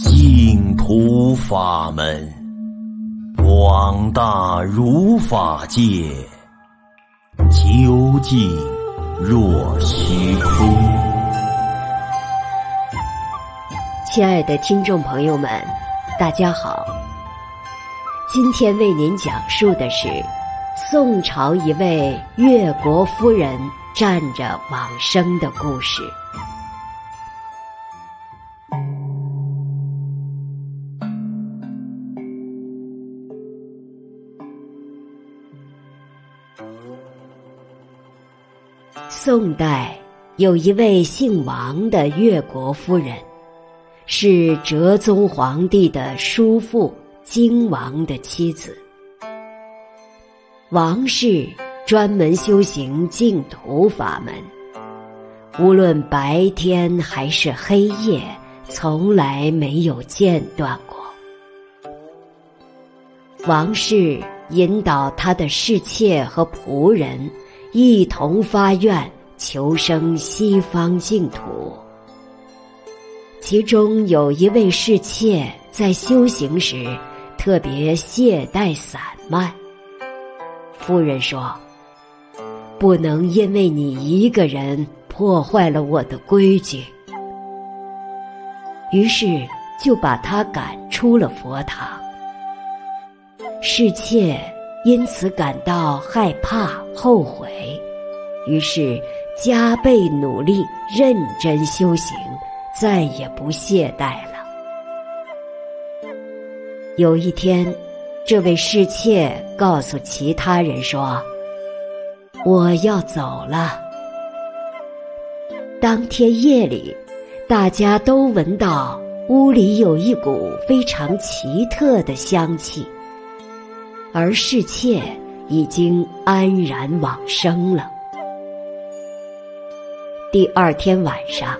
净土法门，广大如法界，究竟若虚空。亲爱的听众朋友们，大家好。今天为您讲述的是宋朝一位越国夫人站着往生的故事。宋代有一位姓王的越国夫人，是哲宗皇帝的叔父荆王的妻子。王氏专门修行净土法门，无论白天还是黑夜，从来没有间断过。王氏引导他的侍妾和仆人一同发愿。求生西方净土，其中有一位侍妾在修行时特别懈怠散漫。夫人说：“不能因为你一个人破坏了我的规矩。”于是就把她赶出了佛堂。侍妾因此感到害怕、后悔，于是。加倍努力，认真修行，再也不懈怠了。有一天，这位侍妾告诉其他人说：“我要走了。”当天夜里，大家都闻到屋里有一股非常奇特的香气，而侍妾已经安然往生了。第二天晚上，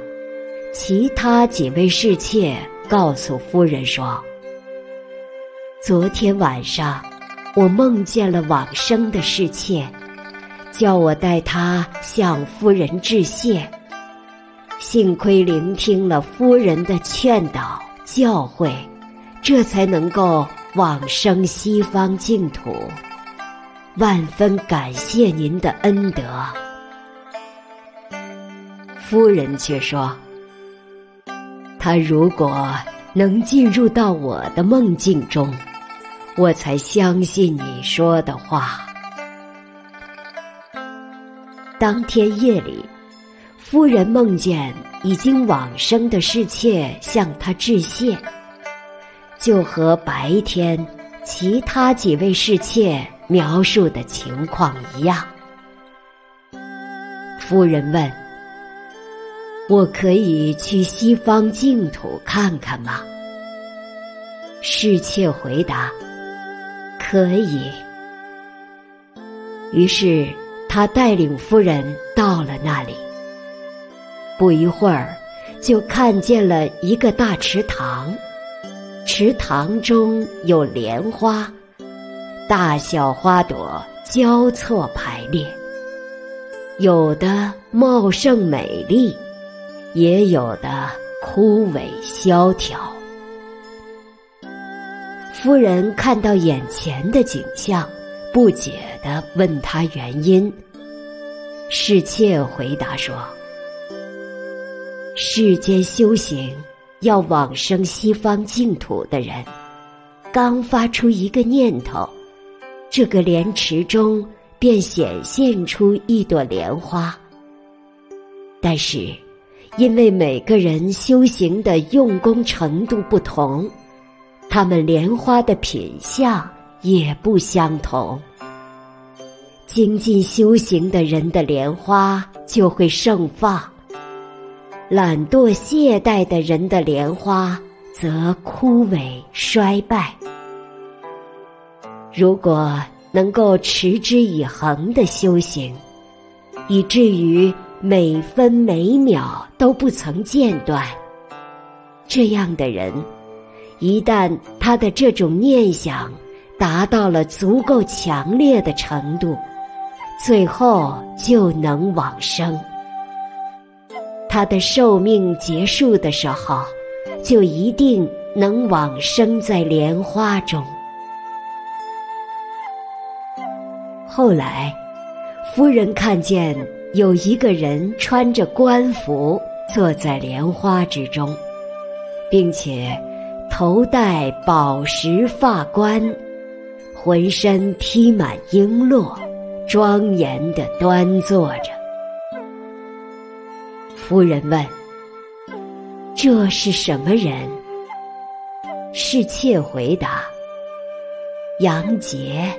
其他几位侍妾告诉夫人说：“昨天晚上，我梦见了往生的侍妾，叫我带她向夫人致谢。幸亏聆听了夫人的劝导教诲，这才能够往生西方净土。万分感谢您的恩德。”夫人却说：“他如果能进入到我的梦境中，我才相信你说的话。”当天夜里，夫人梦见已经往生的侍妾向他致谢，就和白天其他几位侍妾描述的情况一样。夫人问。我可以去西方净土看看吗？侍妾回答：“可以。”于是他带领夫人到了那里。不一会儿，就看见了一个大池塘，池塘中有莲花，大小花朵交错排列，有的茂盛美丽。也有的枯萎萧条。夫人看到眼前的景象，不解地问他原因。侍妾回答说：“世间修行要往生西方净土的人，刚发出一个念头，这个莲池中便显现出一朵莲花。但是。”因为每个人修行的用功程度不同，他们莲花的品相也不相同。精进修行的人的莲花就会盛放，懒惰懈怠的人的莲花则枯萎衰败。如果能够持之以恒的修行，以至于。每分每秒都不曾间断。这样的人，一旦他的这种念想达到了足够强烈的程度，最后就能往生。他的寿命结束的时候，就一定能往生在莲花中。后来，夫人看见有一个人穿着官服坐在莲花之中，并且头戴宝石发冠，浑身披满璎珞，庄严的端坐着。夫人问：“这是什么人？”侍妾回答：“杨杰。”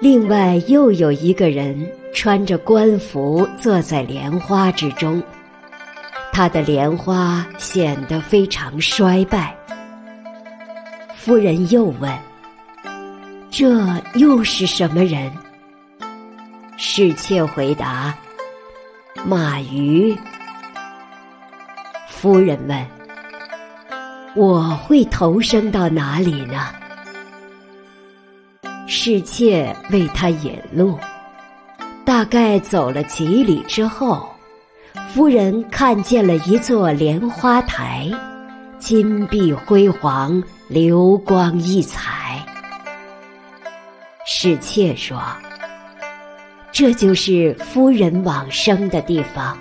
另外又有一个人穿着官服坐在莲花之中，他的莲花显得非常衰败。夫人又问：“这又是什么人？”侍妾回答：“马鱼。”夫人问。我会投生到哪里呢？侍妾为他引路，大概走了几里之后，夫人看见了一座莲花台，金碧辉煌，流光溢彩。侍妾说：“这就是夫人往生的地方，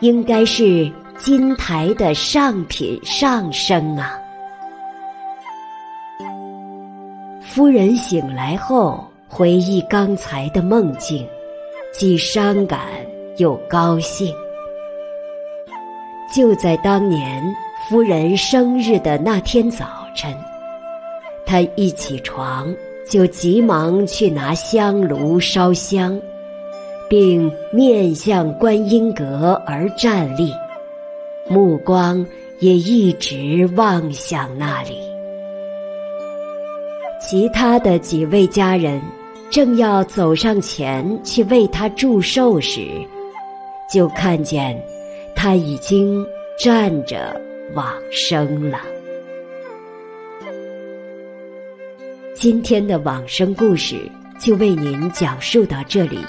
应该是。”金台的上品上生啊！夫人醒来后回忆刚才的梦境，既伤感又高兴。就在当年夫人生日的那天早晨，他一起床就急忙去拿香炉烧香，并面向观音阁而站立。目光也一直望向那里。其他的几位家人正要走上前去为他祝寿时，就看见他已经站着往生了。今天的往生故事就为您讲述到这里，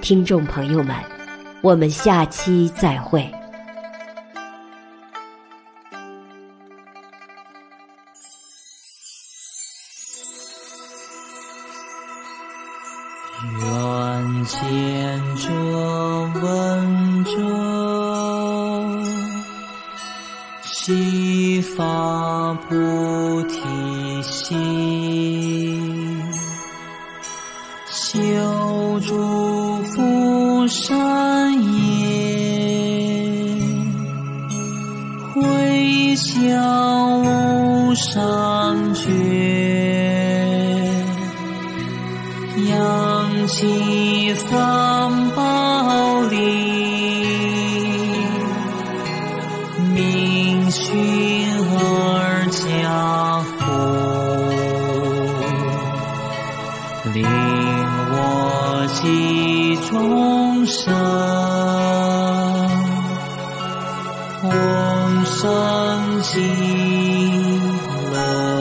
听众朋友们，我们下期再会。悉发菩提心，修诸福善业，回向无上觉。扬起三宝力，明寻儿家户令我记终生同生极乐